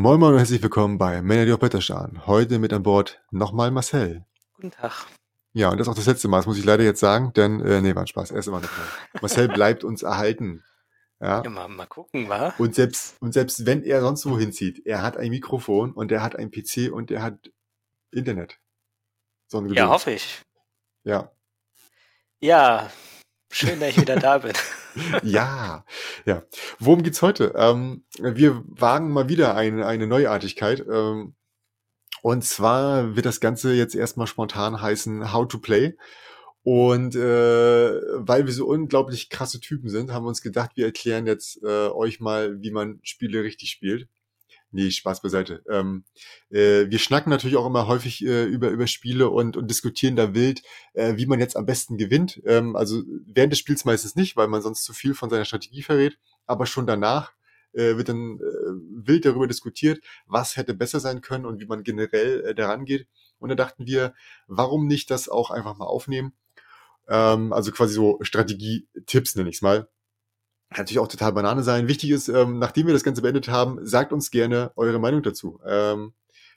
Moin Moin und herzlich willkommen bei Männer, die auf Blätter starren. Heute mit an Bord nochmal Marcel. Guten Tag. Ja, und das ist auch das letzte Mal, das muss ich leider jetzt sagen, denn, äh, nee, war ein Spaß, er ist immer noch da. Marcel bleibt uns erhalten. Ja. Ja, mal, mal gucken, wa? Und selbst, und selbst wenn er sonst wohin zieht, er hat ein Mikrofon und er hat ein PC und er hat Internet. So ein Ja, hoffe ich. Ja. Ja, schön, dass ich wieder da bin. Ja, ja. Worum geht's heute? Ähm, wir wagen mal wieder eine, eine Neuartigkeit. Ähm, und zwar wird das Ganze jetzt erstmal spontan heißen How to Play. Und äh, weil wir so unglaublich krasse Typen sind, haben wir uns gedacht, wir erklären jetzt äh, euch mal, wie man Spiele richtig spielt. Nee, Spaß beiseite. Ähm, äh, wir schnacken natürlich auch immer häufig äh, über, über Spiele und, und diskutieren da wild, äh, wie man jetzt am besten gewinnt. Ähm, also während des Spiels meistens nicht, weil man sonst zu viel von seiner Strategie verrät, aber schon danach äh, wird dann äh, wild darüber diskutiert, was hätte besser sein können und wie man generell äh, daran geht. Und da dachten wir, warum nicht das auch einfach mal aufnehmen? Ähm, also quasi so Strategie-Tipps nenne ich es mal. Kann natürlich auch total Banane sein. Wichtig ist, ähm, nachdem wir das Ganze beendet haben, sagt uns gerne eure Meinung dazu. Ähm,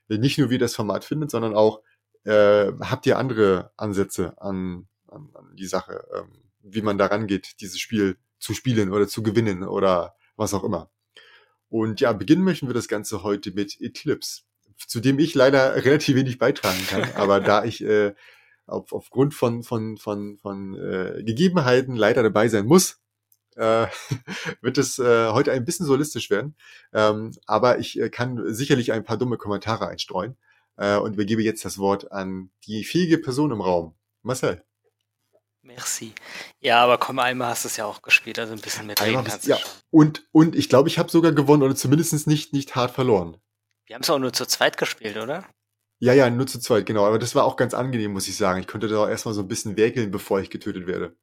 nicht nur, wie ihr das Format findet, sondern auch, äh, habt ihr andere Ansätze an, an, an die Sache, ähm, wie man daran geht, dieses Spiel zu spielen oder zu gewinnen oder was auch immer. Und ja, beginnen möchten wir das Ganze heute mit Eclipse, zu dem ich leider relativ wenig beitragen kann, aber da ich äh, auf, aufgrund von, von, von, von äh, Gegebenheiten leider dabei sein muss, äh, wird es äh, heute ein bisschen solistisch werden. Ähm, aber ich äh, kann sicherlich ein paar dumme Kommentare einstreuen äh, und übergebe jetzt das Wort an die fähige Person im Raum. Marcel. Merci. Ja, aber komm, einmal hast du es ja auch gespielt, also ein bisschen mitreden Einmal kannst du ja. schon. Und, und ich glaube, ich habe sogar gewonnen oder zumindest nicht, nicht hart verloren. Wir haben es auch nur zu zweit gespielt, oder? Ja, ja, nur zu zweit, genau. Aber das war auch ganz angenehm, muss ich sagen. Ich konnte da auch erstmal so ein bisschen werkeln, bevor ich getötet werde.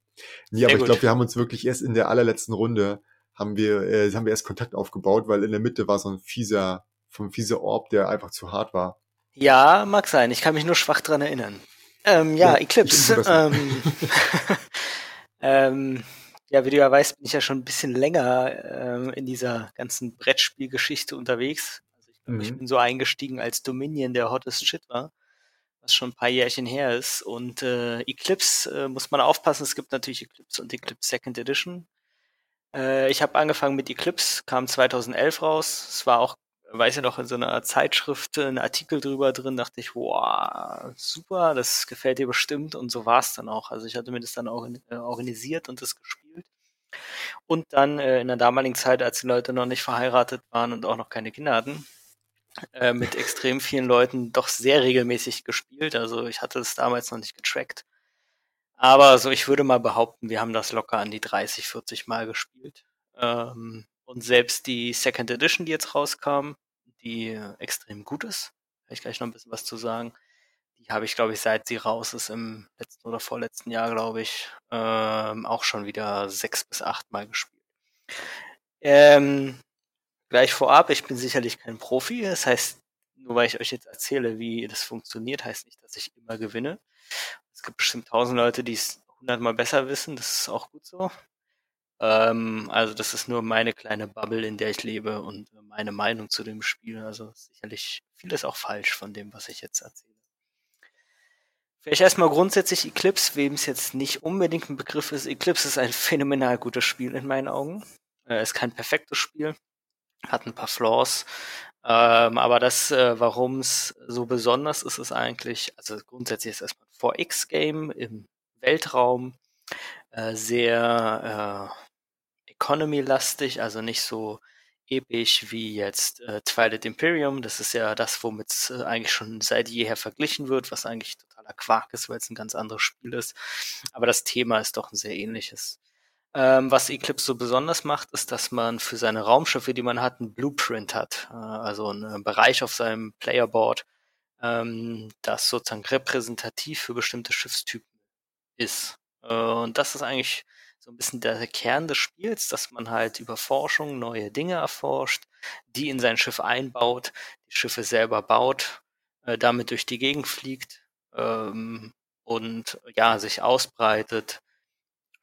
Nee, Sehr aber ich glaube, wir haben uns wirklich erst in der allerletzten Runde haben wir, äh, haben wir erst Kontakt aufgebaut, weil in der Mitte war so ein fieser, vom fieser Orb, der einfach zu hart war. Ja, mag sein. Ich kann mich nur schwach dran erinnern. Ähm, ja, Ja, Eclipse. Ähm, ähm, ja, wie du ja weißt, bin ich ja schon ein bisschen länger ähm, in dieser ganzen Brettspielgeschichte unterwegs. Also ich Mhm. bin so eingestiegen, als Dominion der hottest Shit war, was schon ein paar Jährchen her ist. Und äh, Eclipse äh, muss man aufpassen. Es gibt natürlich Eclipse und Eclipse Second Edition. Äh, ich habe angefangen mit Eclipse, kam 2011 raus. Es war auch, weiß ich noch, in so einer Zeitschrift äh, ein Artikel drüber drin. Dachte ich, wow, super, das gefällt dir bestimmt. Und so war es dann auch. Also ich hatte mir das dann auch äh, organisiert und das gespielt. Und dann äh, in der damaligen Zeit, als die Leute noch nicht verheiratet waren und auch noch keine Kinder hatten, äh, mit extrem vielen Leuten doch sehr regelmäßig gespielt. Also ich hatte es damals noch nicht getrackt. Aber so, ich würde mal behaupten, wir haben das locker an die 30, 40 Mal gespielt. Ähm, und selbst die Second Edition, die jetzt rauskam, die äh, extrem gut ist, kann ich gleich noch ein bisschen was zu sagen. Die habe ich, glaube ich, seit sie raus ist im letzten oder vorletzten Jahr, glaube ich, ähm, auch schon wieder sechs bis acht Mal gespielt. Ähm, gleich vorab, ich bin sicherlich kein Profi. Das heißt, nur weil ich euch jetzt erzähle, wie das funktioniert, heißt nicht, dass ich immer gewinne. Es gibt bestimmt tausend Leute, die es hundertmal besser wissen. Das ist auch gut so. Ähm, also das ist nur meine kleine Bubble, in der ich lebe und meine Meinung zu dem Spiel. Also sicherlich vieles auch falsch von dem, was ich jetzt erzähle. Vielleicht erstmal grundsätzlich Eclipse, wem es jetzt nicht unbedingt ein Begriff ist. Eclipse ist ein phänomenal gutes Spiel in meinen Augen. Äh, ist kein perfektes Spiel, hat ein paar Flaws. Ähm, aber das, äh, warum es so besonders ist, ist eigentlich, also grundsätzlich ist es erstmal ein 4X-Game im Weltraum, äh, sehr äh, economy-lastig, also nicht so episch wie jetzt äh, Twilight Imperium. Das ist ja das, womit es äh, eigentlich schon seit jeher verglichen wird, was eigentlich totaler Quark ist, weil es ein ganz anderes Spiel ist. Aber das Thema ist doch ein sehr ähnliches. Ähm, was Eclipse so besonders macht, ist, dass man für seine Raumschiffe, die man hat, einen Blueprint hat, äh, also einen Bereich auf seinem Playerboard, ähm, das sozusagen repräsentativ für bestimmte Schiffstypen ist. Äh, und das ist eigentlich so ein bisschen der Kern des Spiels, dass man halt über Forschung neue Dinge erforscht, die in sein Schiff einbaut, die Schiffe selber baut, äh, damit durch die Gegend fliegt ähm, und ja, sich ausbreitet,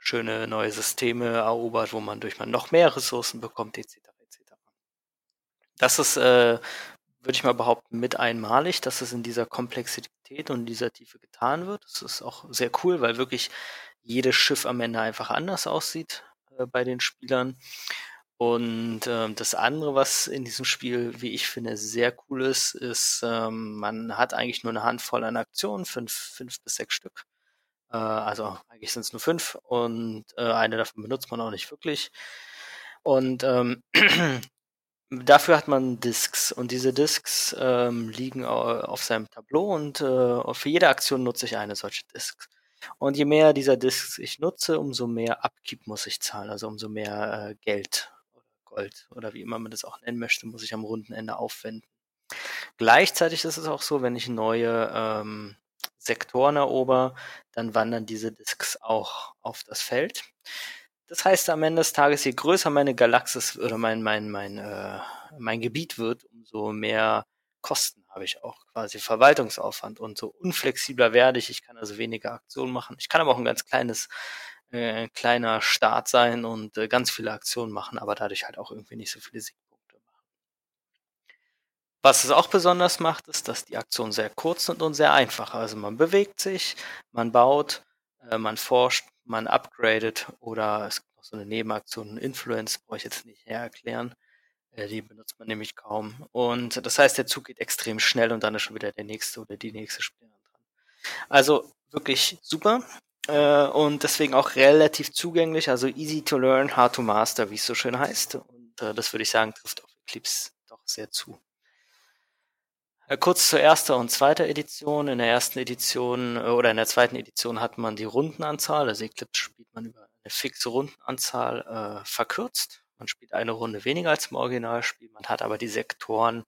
schöne neue Systeme erobert, wo man durch man noch mehr Ressourcen bekommt, etc. etc. Das ist, äh, würde ich mal behaupten, mit einmalig, dass es in dieser Komplexität und dieser Tiefe getan wird. Das ist auch sehr cool, weil wirklich jedes Schiff am Ende einfach anders aussieht äh, bei den Spielern. Und ähm, das andere, was in diesem Spiel, wie ich finde, sehr cool ist, ist, ähm, man hat eigentlich nur eine Handvoll an Aktionen, fünf, fünf bis sechs Stück. Äh, also eigentlich sind es nur fünf und äh, eine davon benutzt man auch nicht wirklich. Und ähm, dafür hat man Discs und diese Discs ähm, liegen auf seinem Tableau und äh, für jede Aktion nutze ich eine solche Discs. Und je mehr dieser Discs ich nutze, umso mehr Upkeep muss ich zahlen, also umso mehr äh, Geld Gold oder wie immer man das auch nennen möchte, muss ich am runden Ende aufwenden. Gleichzeitig ist es auch so, wenn ich neue ähm, Sektoren erober, dann wandern diese Disks auch auf das Feld. Das heißt, am Ende des Tages, je größer meine Galaxis oder mein, mein, mein, äh, mein Gebiet wird, umso mehr Kosten habe ich auch quasi Verwaltungsaufwand und so unflexibler werde ich. Ich kann also weniger Aktionen machen. Ich kann aber auch ein ganz kleines äh, kleiner Start sein und äh, ganz viele Aktionen machen, aber dadurch halt auch irgendwie nicht so viele machen. Was es auch besonders macht, ist, dass die Aktionen sehr kurz sind und sehr einfach. Also man bewegt sich, man baut, äh, man forscht, man upgradet oder es gibt noch so eine Nebenaktion, Influence, brauche ich jetzt nicht näher erklären. Äh, die benutzt man nämlich kaum. Und das heißt, der Zug geht extrem schnell und dann ist schon wieder der nächste oder die nächste Spielerin dran. Also wirklich super äh, und deswegen auch relativ zugänglich, also easy to learn, hard to master, wie es so schön heißt. Und das würde ich sagen, trifft auf Eclipse doch sehr zu. Äh, kurz zur ersten und zweiten Edition. In der ersten Edition äh, oder in der zweiten Edition hat man die Rundenanzahl, also Eclipse spielt man über eine fixe Rundenanzahl äh, verkürzt. Man spielt eine Runde weniger als im Originalspiel, man hat aber die Sektoren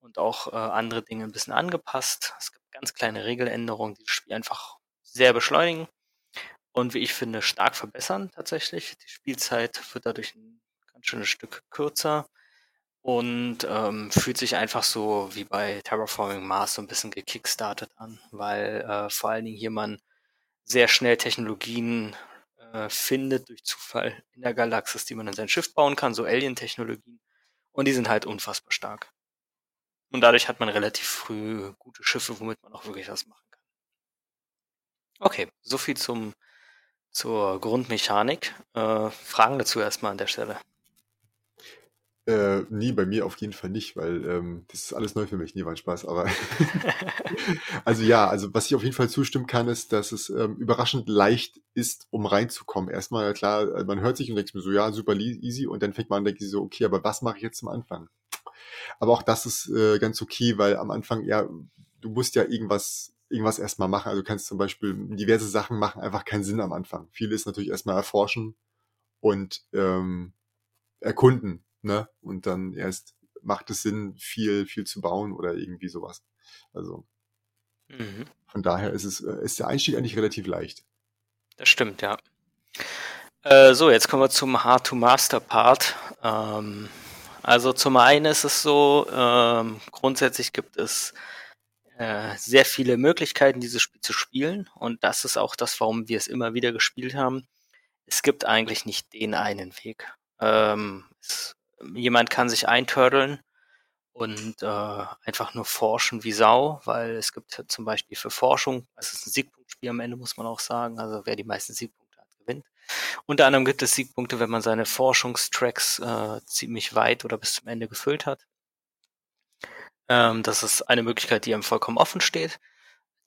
und auch äh, andere Dinge ein bisschen angepasst. Es gibt ganz kleine Regeländerungen, die das Spiel einfach sehr beschleunigen und wie ich finde, stark verbessern tatsächlich. Die Spielzeit wird dadurch ein ganz schönes Stück kürzer und ähm, fühlt sich einfach so wie bei Terraforming Mars so ein bisschen gekickstartet an, weil äh, vor allen Dingen hier man sehr schnell Technologien äh, findet durch Zufall in der Galaxis, die man in sein Schiff bauen kann, so Alien-Technologien. Und die sind halt unfassbar stark. Und dadurch hat man relativ früh gute Schiffe, womit man auch wirklich was machen kann. Okay, so viel zum zur Grundmechanik. Äh, Fragen dazu erstmal an der Stelle. Äh, nie, bei mir auf jeden Fall nicht, weil ähm, das ist alles neu für mich. Nie war ein Spaß, aber also ja, also was ich auf jeden Fall zustimmen kann, ist, dass es ähm, überraschend leicht ist, um reinzukommen. Erstmal, klar, äh, man hört sich und denkt mir so, ja, super easy und dann fängt man an, denkt so, okay, aber was mache ich jetzt zum Anfang? Aber auch das ist äh, ganz okay, weil am Anfang, ja, du musst ja irgendwas irgendwas erstmal machen. Also du kannst zum Beispiel diverse Sachen machen, einfach keinen Sinn am Anfang. Viel ist natürlich erstmal erforschen und ähm, erkunden, ne? Und dann erst macht es Sinn, viel, viel zu bauen oder irgendwie sowas. Also mhm. von daher ist es, äh, ist der Einstieg eigentlich relativ leicht. Das stimmt, ja. Äh, so, jetzt kommen wir zum Hard-to-Master-Part. Ähm, also zum einen ist es so, ähm, grundsätzlich gibt es äh, sehr viele Möglichkeiten, dieses Spiel zu spielen. Und das ist auch das, warum wir es immer wieder gespielt haben. Es gibt eigentlich nicht den einen Weg. Ähm, es, jemand kann sich eintördeln und äh, einfach nur forschen wie Sau, weil es gibt zum Beispiel für Forschung, es ist ein Siegpunktspiel am Ende, muss man auch sagen, also wer die meisten Siegpunkte hat, gewinnt. Unter anderem gibt es Siegpunkte, wenn man seine Forschungstracks äh, ziemlich weit oder bis zum Ende gefüllt hat. Ähm, das ist eine Möglichkeit, die einem vollkommen offen steht.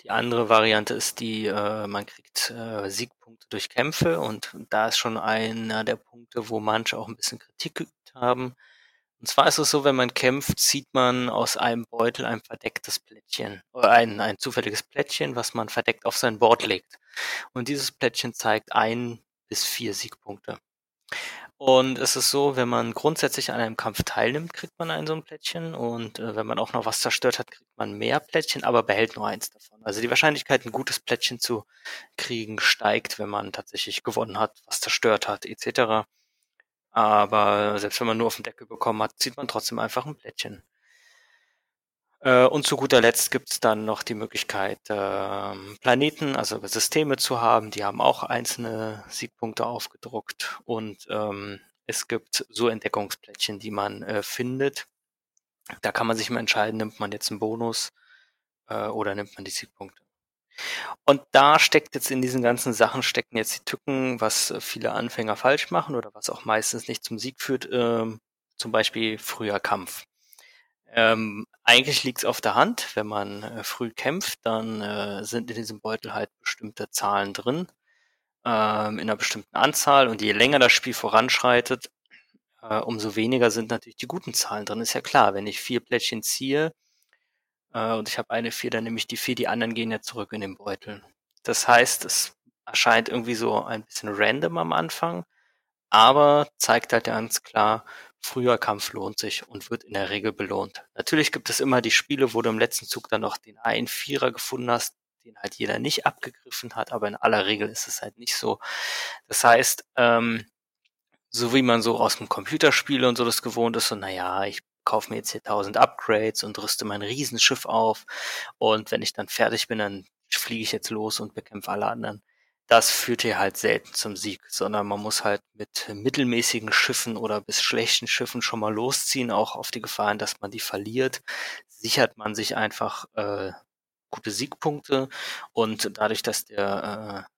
Die andere Variante ist die, äh, man kriegt äh, Siegpunkte durch Kämpfe und da ist schon einer der Punkte, wo manche auch ein bisschen Kritik haben. Und zwar ist es so, wenn man kämpft, zieht man aus einem Beutel ein verdecktes Plättchen, oder ein, ein zufälliges Plättchen, was man verdeckt auf sein Board legt. Und dieses Plättchen zeigt ein bis vier Siegpunkte. Und es ist so, wenn man grundsätzlich an einem Kampf teilnimmt, kriegt man ein so ein Plättchen. Und äh, wenn man auch noch was zerstört hat, kriegt man mehr Plättchen, aber behält nur eins davon. Also die Wahrscheinlichkeit, ein gutes Plättchen zu kriegen, steigt, wenn man tatsächlich gewonnen hat, was zerstört hat, etc. Aber selbst wenn man nur auf den Deckel bekommen hat, zieht man trotzdem einfach ein Plättchen. Äh, und zu guter Letzt gibt es dann noch die Möglichkeit, ähm, Planeten, also Systeme zu haben. Die haben auch einzelne Siegpunkte aufgedruckt. Und ähm, es gibt so Entdeckungsplättchen, die man äh, findet. Da kann man sich mal entscheiden, nimmt man jetzt einen Bonus äh, oder nimmt man die Siegpunkte. Und da steckt jetzt in diesen ganzen Sachen stecken jetzt die Tücken, was viele Anfänger falsch machen oder was auch meistens nicht zum Sieg führt, ähm, zum Beispiel früher Kampf. Ähm, eigentlich liegt es auf der Hand, wenn man äh, früh kämpft, dann äh, sind in diesem Beutel halt bestimmte Zahlen drin, ähm, in einer bestimmten Anzahl und je länger das Spiel voranschreitet, äh, umso weniger sind natürlich die guten Zahlen drin. Ist ja klar, wenn ich vier Plättchen ziehe äh, und ich habe eine vier, dann nehme ich die vier, die anderen gehen ja zurück in den Beutel. Das heißt, es erscheint irgendwie so ein bisschen random am Anfang, aber zeigt halt ganz klar, früher Kampf lohnt sich und wird in der Regel belohnt. Natürlich gibt es immer die Spiele, wo du im letzten Zug dann noch den einen Vierer gefunden hast, den halt jeder nicht abgegriffen hat, aber in aller Regel ist es halt nicht so. Das heißt, ähm, so wie man so aus dem Computerspiel und so das gewohnt ist, so, naja, ich kaufe mir jetzt hier tausend Upgrades und rüste mein Riesenschiff auf und wenn ich dann fertig bin, dann fliege ich jetzt los und bekämpfe alle anderen das führt hier halt selten zum Sieg, sondern man muss halt mit mittelmäßigen Schiffen oder bis schlechten Schiffen schon mal losziehen, auch auf die Gefahren, dass man die verliert. Sichert man sich einfach äh, gute Siegpunkte und dadurch, dass der, äh,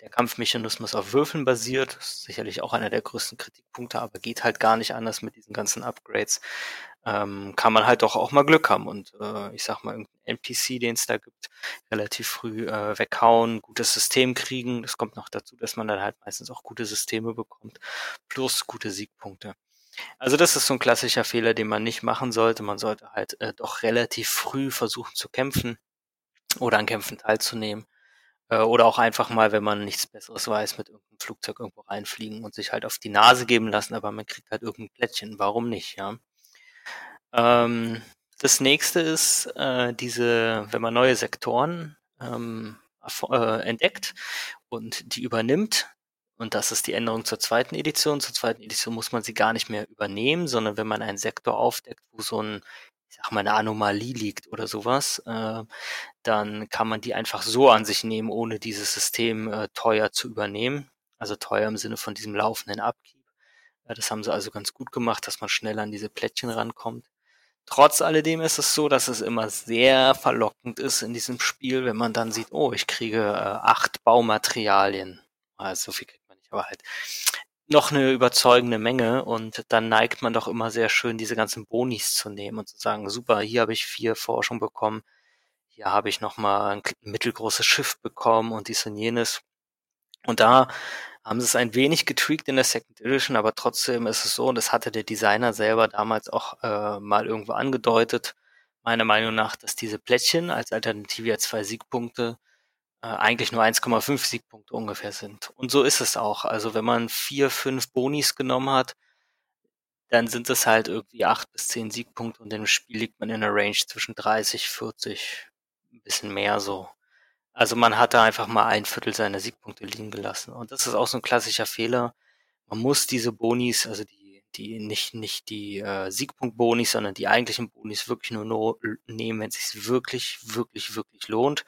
der Kampfmechanismus auf Würfeln basiert, ist sicherlich auch einer der größten Kritikpunkte, aber geht halt gar nicht anders mit diesen ganzen Upgrades, ähm, kann man halt doch auch mal Glück haben und äh, ich sag mal, irgendein NPC, den es da gibt, relativ früh äh, weghauen, gutes System kriegen. Das kommt noch dazu, dass man dann halt meistens auch gute Systeme bekommt, plus gute Siegpunkte. Also das ist so ein klassischer Fehler, den man nicht machen sollte. Man sollte halt äh, doch relativ früh versuchen zu kämpfen oder an Kämpfen teilzunehmen. Äh, oder auch einfach mal, wenn man nichts Besseres weiß, mit irgendeinem Flugzeug irgendwo reinfliegen und sich halt auf die Nase geben lassen, aber man kriegt halt irgendein Plättchen. Warum nicht, ja? Ähm, das nächste ist äh, diese, wenn man neue Sektoren ähm, äh, entdeckt und die übernimmt, und das ist die Änderung zur zweiten Edition. Zur zweiten Edition muss man sie gar nicht mehr übernehmen, sondern wenn man einen Sektor aufdeckt, wo so ein, ich sag mal, eine Anomalie liegt oder sowas, äh, dann kann man die einfach so an sich nehmen, ohne dieses System äh, teuer zu übernehmen. Also teuer im Sinne von diesem laufenden Upkeep. Ja, das haben sie also ganz gut gemacht, dass man schnell an diese Plättchen rankommt. Trotz alledem ist es so, dass es immer sehr verlockend ist in diesem Spiel, wenn man dann sieht, oh, ich kriege äh, acht Baumaterialien. Also so viel kriegt man nicht, aber halt noch eine überzeugende Menge und dann neigt man doch immer sehr schön, diese ganzen Bonis zu nehmen und zu sagen, super, hier habe ich vier Forschung bekommen, hier habe ich nochmal ein mittelgroßes Schiff bekommen und dies und jenes. Und da haben sie es ein wenig getweakt in der Second Edition, aber trotzdem ist es so, und das hatte der Designer selber damals auch äh, mal irgendwo angedeutet, meiner Meinung nach, dass diese Plättchen als Alternative ja zwei Siegpunkte eigentlich nur 1,5 Siegpunkte ungefähr sind. Und so ist es auch. Also wenn man vier, fünf Bonis genommen hat, dann sind es halt irgendwie acht bis zehn Siegpunkte und im Spiel liegt man in einer Range zwischen 30, 40, ein bisschen mehr so. Also man hat da einfach mal ein Viertel seiner Siegpunkte liegen gelassen. Und das ist auch so ein klassischer Fehler. Man muss diese Bonis, also die, die nicht, nicht die äh, Siegpunkt-Bonis, sondern die eigentlichen Bonis wirklich nur no nehmen, wenn es sich wirklich, wirklich, wirklich lohnt.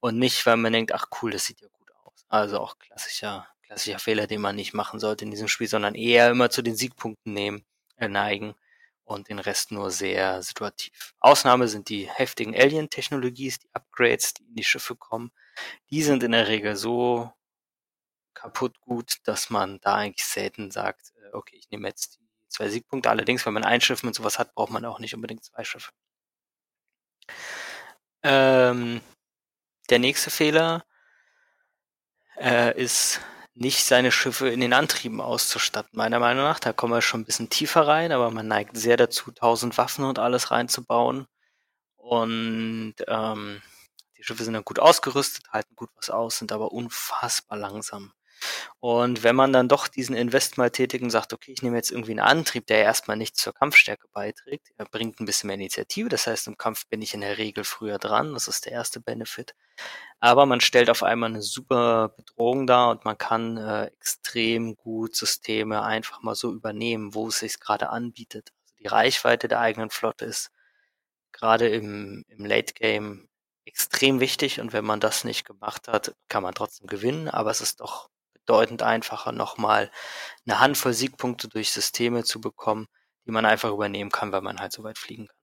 Und nicht, weil man denkt, ach cool, das sieht ja gut aus. Also auch klassischer, klassischer Fehler, den man nicht machen sollte in diesem Spiel, sondern eher immer zu den Siegpunkten nehmen, äh, neigen und den Rest nur sehr situativ. Ausnahme sind die heftigen Alien-Technologies, die Upgrades, die in die Schiffe kommen. Die sind in der Regel so kaputt gut, dass man da eigentlich selten sagt, äh, okay, ich nehme jetzt die zwei Siegpunkte. Allerdings, wenn man ein Schiff mit sowas hat, braucht man auch nicht unbedingt zwei Schiffe. Ähm, der nächste Fehler äh, ist nicht seine Schiffe in den Antrieben auszustatten. Meiner Meinung nach, da kommen wir schon ein bisschen tiefer rein, aber man neigt sehr dazu, tausend Waffen und alles reinzubauen. Und ähm, die Schiffe sind dann gut ausgerüstet, halten gut was aus, sind aber unfassbar langsam. Und wenn man dann doch diesen Invest mal tätigt und sagt, okay, ich nehme jetzt irgendwie einen Antrieb, der erstmal nicht zur Kampfstärke beiträgt, er bringt ein bisschen mehr Initiative, das heißt, im Kampf bin ich in der Regel früher dran, das ist der erste Benefit. Aber man stellt auf einmal eine super Bedrohung dar und man kann äh, extrem gut Systeme einfach mal so übernehmen, wo es sich gerade anbietet. Also die Reichweite der eigenen Flotte ist gerade im, im Late Game extrem wichtig und wenn man das nicht gemacht hat, kann man trotzdem gewinnen, aber es ist doch bedeutend einfacher, nochmal eine Handvoll Siegpunkte durch Systeme zu bekommen, die man einfach übernehmen kann, weil man halt so weit fliegen kann.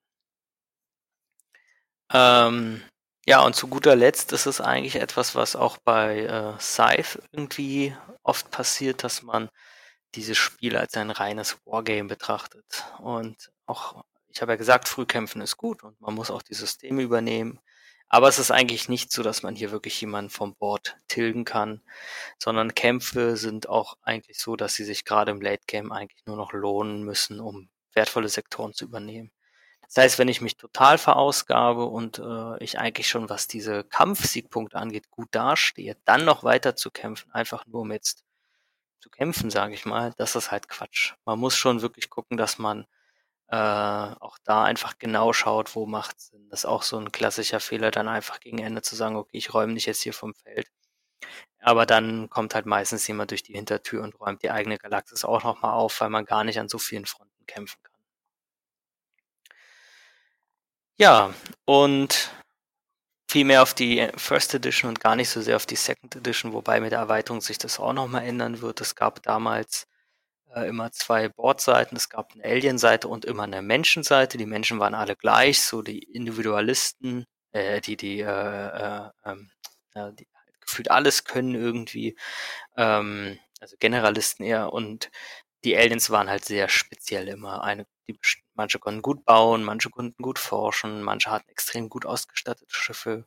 Ähm, ja, und zu guter Letzt ist es eigentlich etwas, was auch bei äh, Scythe irgendwie oft passiert, dass man dieses Spiel als ein reines Wargame betrachtet. Und auch, ich habe ja gesagt, Frühkämpfen ist gut und man muss auch die Systeme übernehmen. Aber es ist eigentlich nicht so, dass man hier wirklich jemanden vom Board tilgen kann, sondern Kämpfe sind auch eigentlich so, dass sie sich gerade im Late Game eigentlich nur noch lohnen müssen, um wertvolle Sektoren zu übernehmen. Das heißt, wenn ich mich total verausgabe und äh, ich eigentlich schon, was diese Kampfsiegpunkte angeht, gut dastehe, dann noch weiter zu kämpfen, einfach nur um jetzt zu kämpfen, sage ich mal, das ist halt Quatsch. Man muss schon wirklich gucken, dass man äh, auch da einfach genau schaut, wo macht Sinn. Das ist auch so ein klassischer Fehler, dann einfach gegen Ende zu sagen, okay, ich räume dich jetzt hier vom Feld. Aber dann kommt halt meistens jemand durch die Hintertür und räumt die eigene Galaxis auch nochmal auf, weil man gar nicht an so vielen Fronten kämpfen kann. Ja, und viel mehr auf die First Edition und gar nicht so sehr auf die Second Edition, wobei mit der Erweiterung sich das auch nochmal ändern wird. Es gab damals äh, immer zwei Bordseiten. Es gab eine Alien-Seite und immer eine Menschenseite. Die Menschen waren alle gleich, so die Individualisten, äh, die, die, äh, äh, ähm, die halt gefühlt alles können irgendwie, ähm, also Generalisten eher und die Aliens waren halt sehr speziell immer. Eine, die, manche konnten gut bauen, manche konnten gut forschen, manche hatten extrem gut ausgestattete Schiffe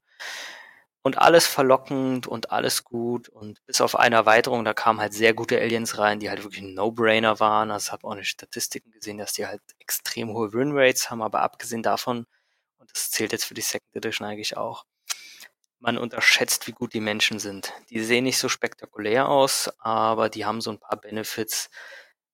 und alles verlockend und alles gut und bis auf eine Erweiterung, da kamen halt sehr gute Aliens rein, die halt wirklich ein No-Brainer waren. Also habe auch eine Statistiken gesehen, dass die halt extrem hohe Win-Rates haben, aber abgesehen davon, und das zählt jetzt für die Second Edition eigentlich auch, man unterschätzt, wie gut die Menschen sind. Die sehen nicht so spektakulär aus, aber die haben so ein paar Benefits,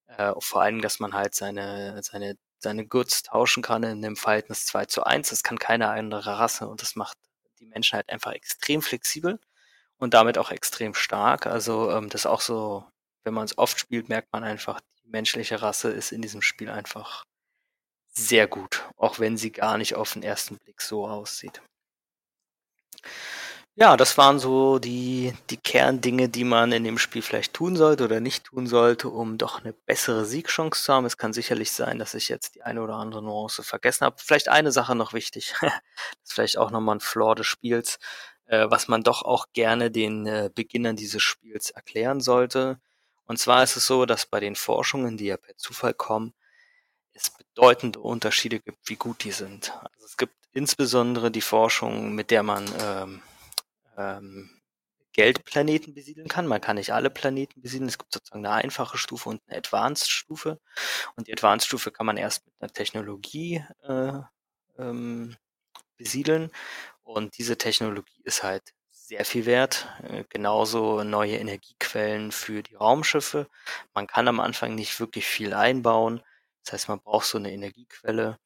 äh, vor allem, dass man halt seine, seine, seine Goods tauschen kann in dem Verhältnis 2 zu 1. Das kann keine andere Rasse und das macht die Menschen halt einfach extrem flexibel und damit auch extrem stark. Also ähm, das ist auch so, wenn man es oft spielt, merkt man einfach, die menschliche Rasse ist in diesem Spiel einfach sehr gut, auch wenn sie gar nicht auf den ersten Blick so aussieht. Ja, das waren so die, die Kerndinge, die man in dem Spiel vielleicht tun sollte oder nicht tun sollte, um doch eine bessere Siegchance zu haben. Es kann sicherlich sein, dass ich jetzt die eine oder andere Nuance vergessen habe. Vielleicht eine Sache noch wichtig. das ist vielleicht auch nochmal ein Flaw des Spiels, äh, was man doch auch gerne den äh, Beginnern dieses Spiels erklären sollte. Und zwar ist es so, dass bei den Forschungen, die ja per Zufall kommen, es bedeutende Unterschiede gibt, wie gut die sind. Also es gibt insbesondere die Forschung, mit der man ähm, ähm, Geldplaneten besiedeln kann. Man kann nicht alle Planeten besiedeln. Es gibt sozusagen eine einfache Stufe und eine Advanced-Stufe. Und die Advanced-Stufe kann man erst mit einer Technologie äh, ähm, besiedeln. Und diese Technologie ist halt sehr viel wert. Äh, genauso neue Energiequellen für die Raumschiffe. Man kann am Anfang nicht wirklich viel einbauen. Das heißt, man braucht so eine Energiequelle.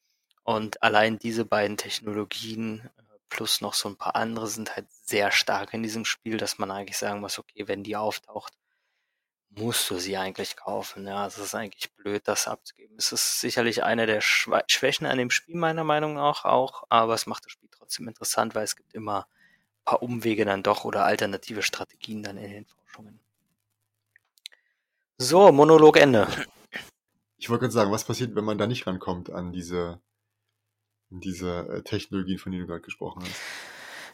Und allein diese beiden Technologien plus noch so ein paar andere sind halt sehr stark in diesem Spiel, dass man eigentlich sagen muss, okay, wenn die auftaucht, musst du sie eigentlich kaufen. Ja, es ist eigentlich blöd, das abzugeben. Es ist sicherlich eine der Schw Schwächen an dem Spiel, meiner Meinung nach auch, aber es macht das Spiel trotzdem interessant, weil es gibt immer ein paar Umwege dann doch oder alternative Strategien dann in den Forschungen. So, Monolog Ende. Ich wollte gerade sagen, was passiert, wenn man da nicht rankommt an diese diese äh, Technologien, von denen du gerade gesprochen hast.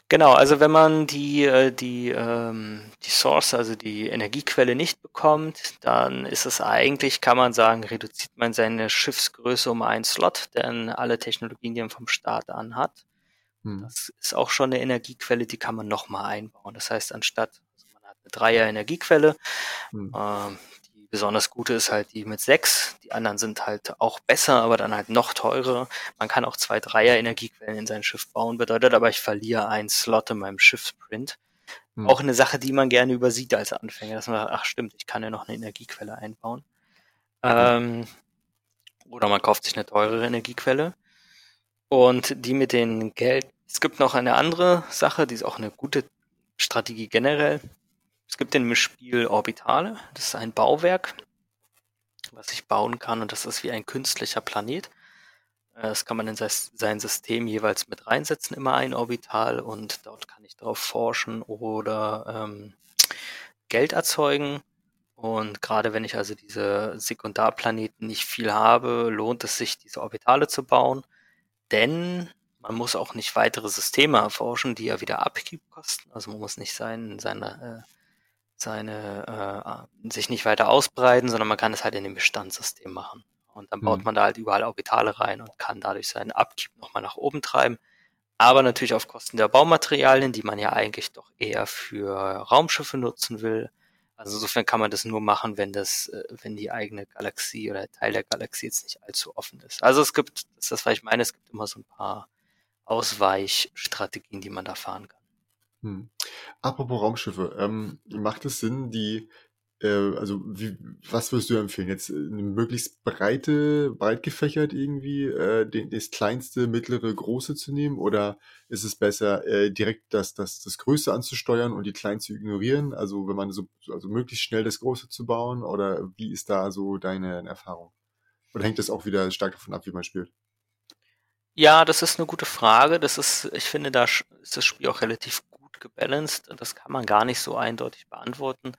Genau, also wenn man die, äh, die, ähm, die Source, also die Energiequelle nicht bekommt, dann ist es eigentlich, kann man sagen, reduziert man seine Schiffsgröße um einen Slot, denn alle Technologien, die man vom Start an hat, hm. das ist auch schon eine Energiequelle, die kann man nochmal einbauen. Das heißt, anstatt, also man hat eine Dreier Energiequelle, hm. Besonders gute ist halt die mit sechs. Die anderen sind halt auch besser, aber dann halt noch teurer. Man kann auch zwei Dreier-Energiequellen in sein Schiff bauen, bedeutet aber, ich verliere einen Slot in meinem Schiffsprint. Hm. Auch eine Sache, die man gerne übersieht als Anfänger, dass man sagt, ach stimmt, ich kann ja noch eine Energiequelle einbauen. Ähm, oder man kauft sich eine teurere Energiequelle. Und die mit den Geld. Es gibt noch eine andere Sache, die ist auch eine gute Strategie generell. Es gibt in dem Spiel Orbitale. Das ist ein Bauwerk, was ich bauen kann und das ist wie ein künstlicher Planet. Äh, das kann man in sein System jeweils mit reinsetzen, immer ein Orbital und dort kann ich darauf forschen oder ähm, Geld erzeugen. Und gerade wenn ich also diese Sekundarplaneten nicht viel habe, lohnt es sich, diese Orbitale zu bauen. Denn Man muss auch nicht weitere Systeme erforschen, die ja wieder Upkeep kosten. Also man muss nicht sein, seine, äh, seine, äh, sich nicht weiter ausbreiten, sondern man kann es halt in dem Bestandssystem machen. Und dann baut mhm. man da halt überall Orbitale rein und kann dadurch seinen Upkeep nochmal nach oben treiben. Aber natürlich auf Kosten der Baumaterialien, die man ja eigentlich doch eher für Raumschiffe nutzen will. Also insofern kann man das nur machen, wenn das, äh, wenn die eigene Galaxie oder Teil der Galaxie jetzt nicht allzu offen ist. Also es gibt, das ist das, was ich meine, es gibt immer so ein paar Ausweichstrategien, die man da fahren kann. Hm. Apropos Raumschiffe, ähm, macht es Sinn, die äh, also wie, was würdest du empfehlen? Jetzt äh, eine möglichst breite, breit gefächert irgendwie, äh, den, das kleinste, mittlere, große zu nehmen? Oder ist es besser, äh, direkt das, das, das Größte anzusteuern und die kleinen zu ignorieren? Also wenn man so, also möglichst schnell das Große zu bauen? Oder wie ist da so deine Erfahrung? Oder hängt das auch wieder stark davon ab, wie man spielt? Ja, das ist eine gute Frage. Das ist, ich finde, da ist das Spiel auch relativ gut gebalanced. Das kann man gar nicht so eindeutig beantworten.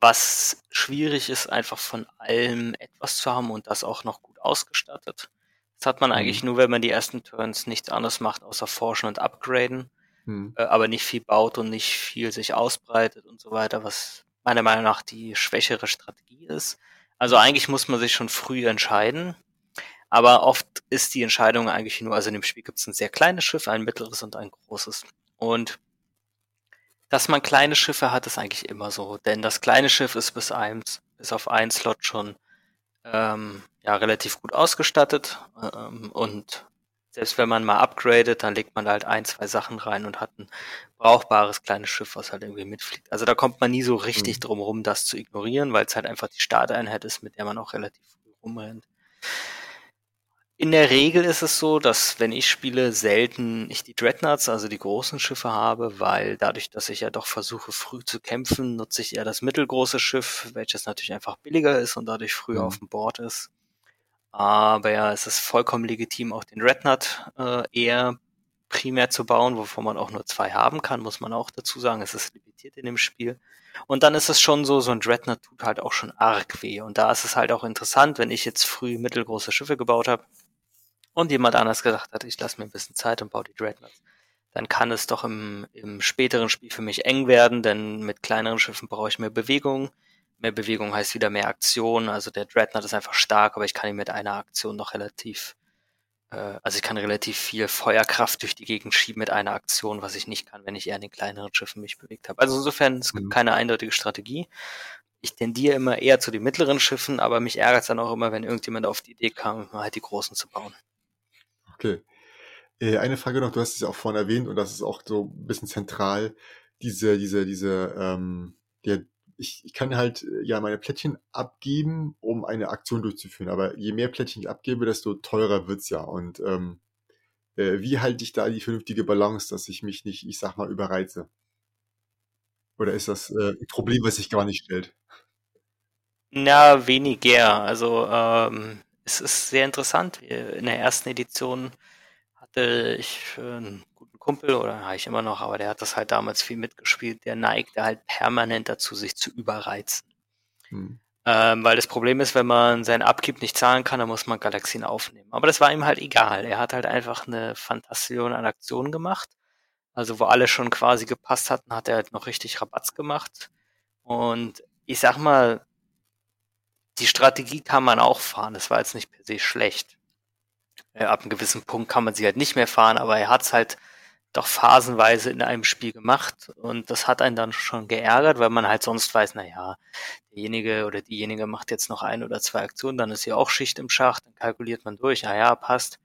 Was schwierig ist, einfach von allem etwas zu haben und das auch noch gut ausgestattet. Das hat man eigentlich mhm. nur, wenn man die ersten Turns nichts anderes macht, außer forschen und upgraden, mhm. äh, aber nicht viel baut und nicht viel sich ausbreitet und so weiter, was meiner Meinung nach die schwächere Strategie ist. Also eigentlich muss man sich schon früh entscheiden. Aber oft ist die Entscheidung eigentlich nur, also in dem Spiel gibt es ein sehr kleines Schiff, ein mittleres und ein großes. Und dass man kleine Schiffe hat, ist eigentlich immer so, denn das kleine Schiff ist bis eins, bis auf einen Slot schon ähm, ja relativ gut ausgestattet ähm, und selbst wenn man mal upgradet, dann legt man da halt ein, zwei Sachen rein und hat ein brauchbares kleines Schiff, was halt irgendwie mitfliegt. Also da kommt man nie so richtig mhm. drum rum, das zu ignorieren, weil es halt einfach die Starteinheit ist, mit der man auch relativ früh rumrennt. In der Regel ist es so, dass wenn ich spiele, selten ich die Dreadnoughts, also die großen Schiffe habe, weil dadurch, dass ich ja doch versuche, früh zu kämpfen, nutze ich eher das mittelgroße Schiff, welches natürlich einfach billiger ist und dadurch früher mhm. auf dem Board ist. Aber ja, es ist vollkommen legitim, auch den Dreadnought äh, eher primär zu bauen, wovon man auch nur zwei haben kann, muss man auch dazu sagen. Es ist limitiert in dem Spiel. Und dann ist es schon so, so ein Dreadnought tut halt auch schon arg weh. Und da ist es halt auch interessant, wenn ich jetzt früh mittelgroße Schiffe gebaut habe, und jemand anders gesagt hat, ich lasse mir ein bisschen Zeit und baue die Dreadnoughts, dann kann es doch im, im späteren Spiel für mich eng werden, denn mit kleineren Schiffen brauche ich mehr Bewegung. Mehr Bewegung heißt wieder mehr Aktion. Also der Dreadnought ist einfach stark, aber ich kann ihn mit einer Aktion noch relativ, äh, also ich kann relativ viel Feuerkraft durch die Gegend schieben mit einer Aktion, was ich nicht kann, wenn ich eher in den kleineren Schiffen mich bewegt habe. Also insofern, es gibt mhm. keine eindeutige Strategie. Ich tendiere immer eher zu den mittleren Schiffen, aber mich ärgert es dann auch immer, wenn irgendjemand auf die Idee kam, halt die großen zu bauen. Okay. Äh, eine Frage noch, du hast es ja auch vorhin erwähnt und das ist auch so ein bisschen zentral, diese, diese, diese, ähm, der, ich, ich kann halt äh, ja meine Plättchen abgeben, um eine Aktion durchzuführen, aber je mehr Plättchen ich abgebe, desto teurer wird's ja und ähm, äh, wie halte ich da die vernünftige Balance, dass ich mich nicht, ich sag mal, überreize? Oder ist das äh, ein Problem, was sich gar nicht stellt? Na, weniger. Also ähm, es ist sehr interessant. In der ersten Edition hatte ich einen guten Kumpel, oder habe ich immer noch, aber der hat das halt damals viel mitgespielt, der neigte halt permanent dazu, sich zu überreizen. Hm. Ähm, weil das Problem ist, wenn man seinen Abgib nicht zahlen kann, dann muss man Galaxien aufnehmen. Aber das war ihm halt egal. Er hat halt einfach eine Fantastion an Aktionen gemacht. Also wo alle schon quasi gepasst hatten, hat er halt noch richtig Rabatz gemacht. Und ich sag mal, die Strategie kann man auch fahren. Das war jetzt nicht per se schlecht. Äh, ab einem gewissen Punkt kann man sie halt nicht mehr fahren, aber er hat es halt doch phasenweise in einem Spiel gemacht und das hat einen dann schon geärgert, weil man halt sonst weiß, na ja, derjenige oder diejenige macht jetzt noch ein oder zwei Aktionen, dann ist hier auch Schicht im Schacht, dann kalkuliert man durch, na ja, passt.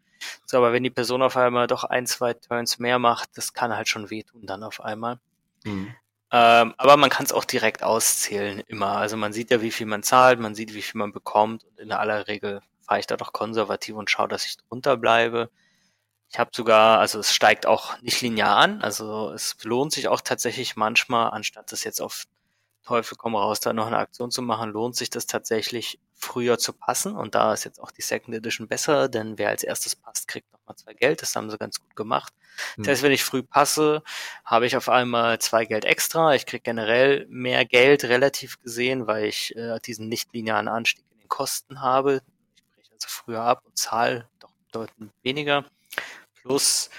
So, aber wenn die Person auf einmal doch ein, zwei Turns mehr macht, das kann halt schon wehtun dann auf einmal. Mhm. Ähm, aber man kann es auch direkt auszählen immer. Also man sieht ja, wie viel man zahlt, man sieht, wie viel man bekommt und in aller Regel fahre ich da doch konservativ und schaue, dass ich drunter bleibe. Ich habe sogar, also es steigt auch nicht linear an, also es lohnt sich auch tatsächlich manchmal, anstatt das jetzt auf Teufel komm raus, da noch eine Aktion zu machen, lohnt sich das tatsächlich früher zu passen. Und da ist jetzt auch die Second Edition besser, denn wer als erstes passt, kriegt nochmal zwei Geld. Das haben sie ganz gut gemacht. Das heißt, hm. wenn ich früh passe, habe ich auf einmal zwei Geld extra. Ich kriege generell mehr Geld relativ gesehen, weil ich äh, diesen nicht linearen Anstieg in den Kosten habe. Ich breche also früher ab und zahle doch bedeutend weniger. Plus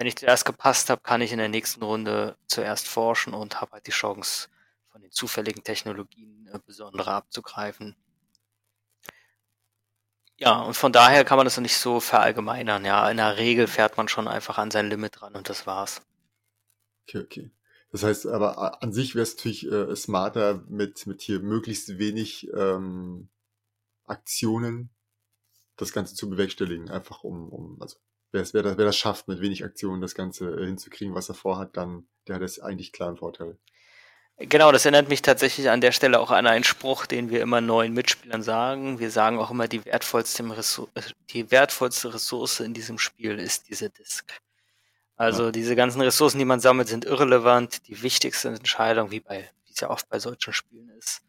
wenn ich zuerst gepasst habe, kann ich in der nächsten Runde zuerst forschen und habe halt die Chance, von den zufälligen Technologien äh, besondere abzugreifen. Ja, und von daher kann man das nicht so verallgemeinern. Ja, in der Regel fährt man schon einfach an sein Limit ran und das war's. Okay, okay. Das heißt, aber an sich wäre es natürlich äh, smarter, mit, mit hier möglichst wenig ähm, Aktionen das Ganze zu bewerkstelligen. Einfach um, um also wer, wer, das, wer das schafft, mit wenig Aktionen das Ganze äh, hinzukriegen, was er vorhat, dann der hat es eigentlich klar einen Vorteil. Genau, das erinnert mich tatsächlich an der Stelle auch an einen Spruch, den wir immer neuen Mitspielern sagen. Wir sagen auch immer, die wertvollste, Ressource, die wertvollste Ressource in diesem Spiel ist diese Disk. Also ja. diese ganzen Ressourcen, die man sammelt, sind irrelevant. Die wichtigste Entscheidung, wie bei, wie es ja oft bei solchen Spielen ist,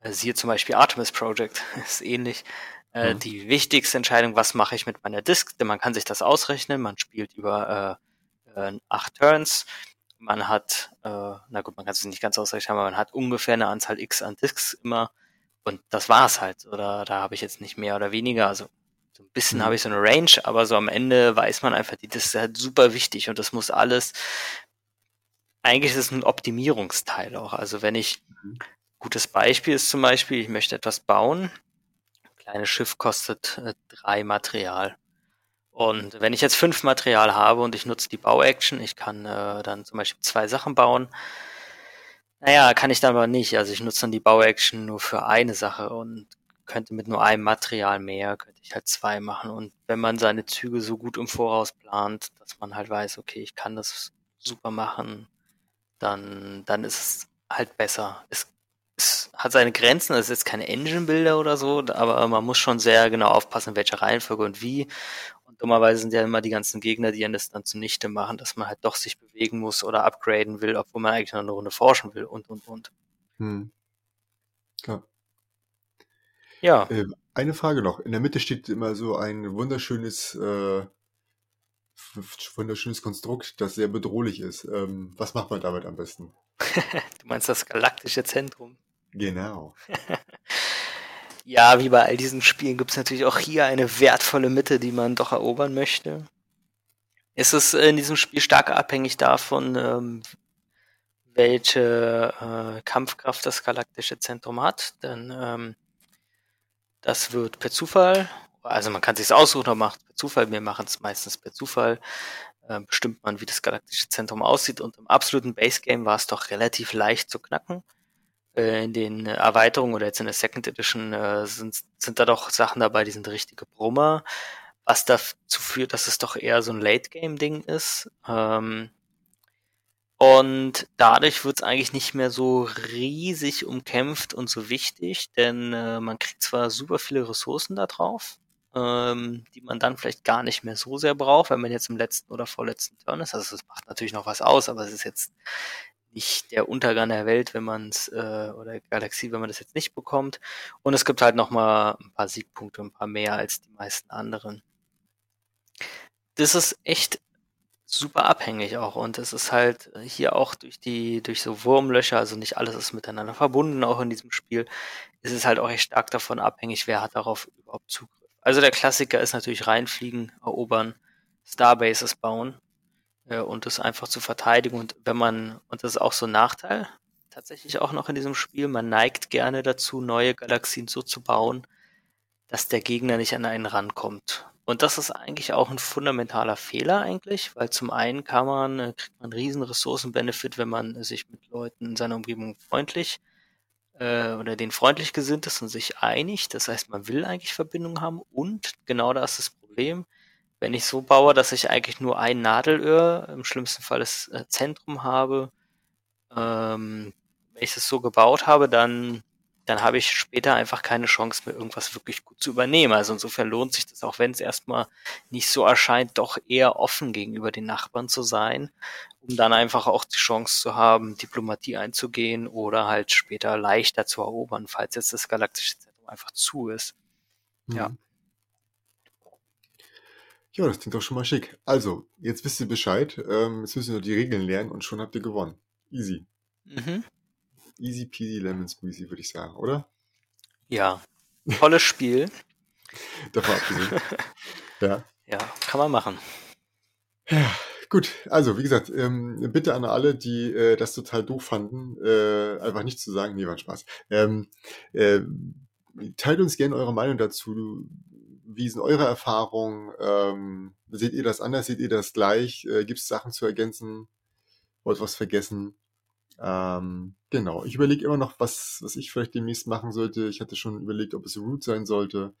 äh, siehe zum Beispiel Artemis Project, ist ähnlich. Äh, mhm. Die wichtigste Entscheidung, was mache ich mit meiner Disk, denn man kann sich das ausrechnen, man spielt über äh, äh, acht Turns man hat, äh, na gut, man kann es nicht ganz ausrechnen, aber man hat ungefähr eine Anzahl X an Disks immer und das war's halt. Oder da habe ich jetzt nicht mehr oder weniger. Also so ein bisschen mhm. habe ich so eine Range, aber so am Ende weiß man einfach, die, das ist halt super wichtig und das muss alles. Eigentlich ist es ein Optimierungsteil auch. Also wenn ich mhm. gutes Beispiel ist zum Beispiel, ich möchte etwas bauen. Kleines Schiff kostet äh, drei Material. Und wenn ich jetzt fünf Material habe und ich nutze die Bauaction, ich kann äh, dann zum Beispiel zwei Sachen bauen. Naja, kann ich dann aber nicht. Also ich nutze dann die Bauaction nur für eine Sache und könnte mit nur einem Material mehr, könnte ich halt zwei machen. Und wenn man seine Züge so gut im Voraus plant, dass man halt weiß, okay, ich kann das super machen, dann, dann ist es halt besser. Es, es hat seine Grenzen, es ist jetzt keine Engine-Bilder oder so, aber man muss schon sehr genau aufpassen, in welcher Reihenfolge und wie dummerweise sind ja immer die ganzen Gegner, die das dann zunichte machen, dass man halt doch sich bewegen muss oder upgraden will, obwohl man eigentlich noch eine Runde forschen will und, und, und. Hm. Klar. Ja. Äh, eine Frage noch. In der Mitte steht immer so ein wunderschönes, äh, wunderschönes Konstrukt, das sehr bedrohlich ist. Ähm, was macht man damit am besten? du meinst das galaktische Zentrum? Genau. Ja, wie bei all diesen Spielen gibt es natürlich auch hier eine wertvolle Mitte, die man doch erobern möchte. Es ist in diesem Spiel stark abhängig davon, ähm, welche äh, Kampfkraft das galaktische Zentrum hat, denn ähm, das wird per Zufall, also man kann sich aussuchen, oder macht per Zufall, wir machen es meistens per Zufall, äh, bestimmt man, wie das galaktische Zentrum aussieht und im absoluten Base Game war es doch relativ leicht zu knacken. Äh, in den Erweiterungen oder jetzt in der Second Edition äh, sind, sind da doch Sachen dabei, die sind richtige Brummer, was dazu führt, dass es doch eher so ein Late-Game-Ding ist. Ähm, und dadurch wird es eigentlich nicht mehr so riesig umkämpft und so wichtig, denn äh, man kriegt zwar super viele Ressourcen da drauf, ähm, die man dann vielleicht gar nicht mehr so sehr braucht, wenn man jetzt im letzten oder vorletzten Turn ist. Also es macht natürlich noch was aus, aber es ist jetzt nicht der Untergang der Welt, wenn man es, äh, oder Galaxie, wenn man das jetzt nicht bekommt. Und es gibt halt nochmal ein paar Siegpunkte, ein paar mehr als die meisten anderen. Das ist echt super abhängig auch und es ist halt hier auch durch die, durch so Wurmlöcher, also nicht alles ist miteinander verbunden, auch in diesem Spiel, ist es halt auch echt stark davon abhängig, wer hat darauf überhaupt Zugriff. Also der Klassiker ist natürlich reinfliegen, erobern, Starbases bauen äh, und das einfach zu verteidigen. Und wenn man, und das ist auch so ein Nachteil, tatsächlich auch noch in diesem Spiel, man neigt gerne dazu, neue Galaxien so zu bauen, dass der Gegner nicht an einen rankommt. Und das ist eigentlich auch ein fundamentaler Fehler eigentlich, weil zum einen kann man, äh, kriegt man einen riesen Ressourcenbenefit, wenn man sich mit Leuten in seiner Umgebung freundlich äh, oder den freundlich gesinnt ist und sich einigt. Das heißt, man will eigentlich Verbindung haben und genau da ist das Problem, wenn ich so baue, dass ich eigentlich nur ein Nadelöhr, im schlimmsten Fall das äh, Zentrum habe, ähm, wenn ich es so gebaut habe, dann, dann habe ich später einfach keine Chance mehr, irgendwas wirklich gut zu übernehmen. Also insofern lohnt sich das, auch wenn es erstmal nicht so erscheint, doch eher offen gegenüber den Nachbarn zu sein, um dann einfach auch die Chance zu haben, Diplomatie einzugehen oder halt später leichter zu erobern, falls jetzt das galaktische Zentrum einfach zu ist. Mhm. Ja. Ja, das klingt doch schon mal schick. Also, jetzt wisst ihr Bescheid. Ähm, jetzt müssen wir nur die Regeln lernen und schon habt ihr gewonnen. Easy. Mhm. Easy peasy lemon squeezy, würde ich sagen, oder? Ja. Tolles Spiel. Davon abgesehen. ja. Ja, kann man machen. Ja, Gut, also wie gesagt, ähm, bitte an alle, die äh, das total doof fanden, äh, einfach nicht zu sagen, nee, war Spaß. Ähm, äh, teilt uns gerne eure Meinung dazu. Wie sind eure Erfahrungen? Ähm, seht ihr das anders? Seht ihr das gleich? Äh, Gibt es Sachen zu ergänzen? Wollt was vergessen? Ähm, genau, ich überlege immer noch, was, was ich vielleicht demnächst machen sollte. Ich hatte schon überlegt, ob es Root sein sollte.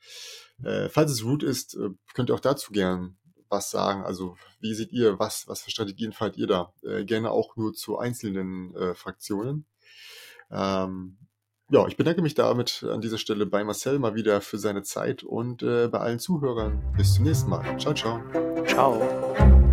Äh, falls es Root ist, äh, könnt ihr auch dazu gern was sagen. Also wie seht ihr, was, was für Strategien fahrt ihr da? Äh, gerne auch nur zu einzelnen äh, Fraktionen. Ähm, ja, ich bedanke mich damit an dieser Stelle bei Marcel mal wieder für seine Zeit und äh, bei allen Zuhörern. Bis zum nächsten Mal. Ciao, ciao. Ciao.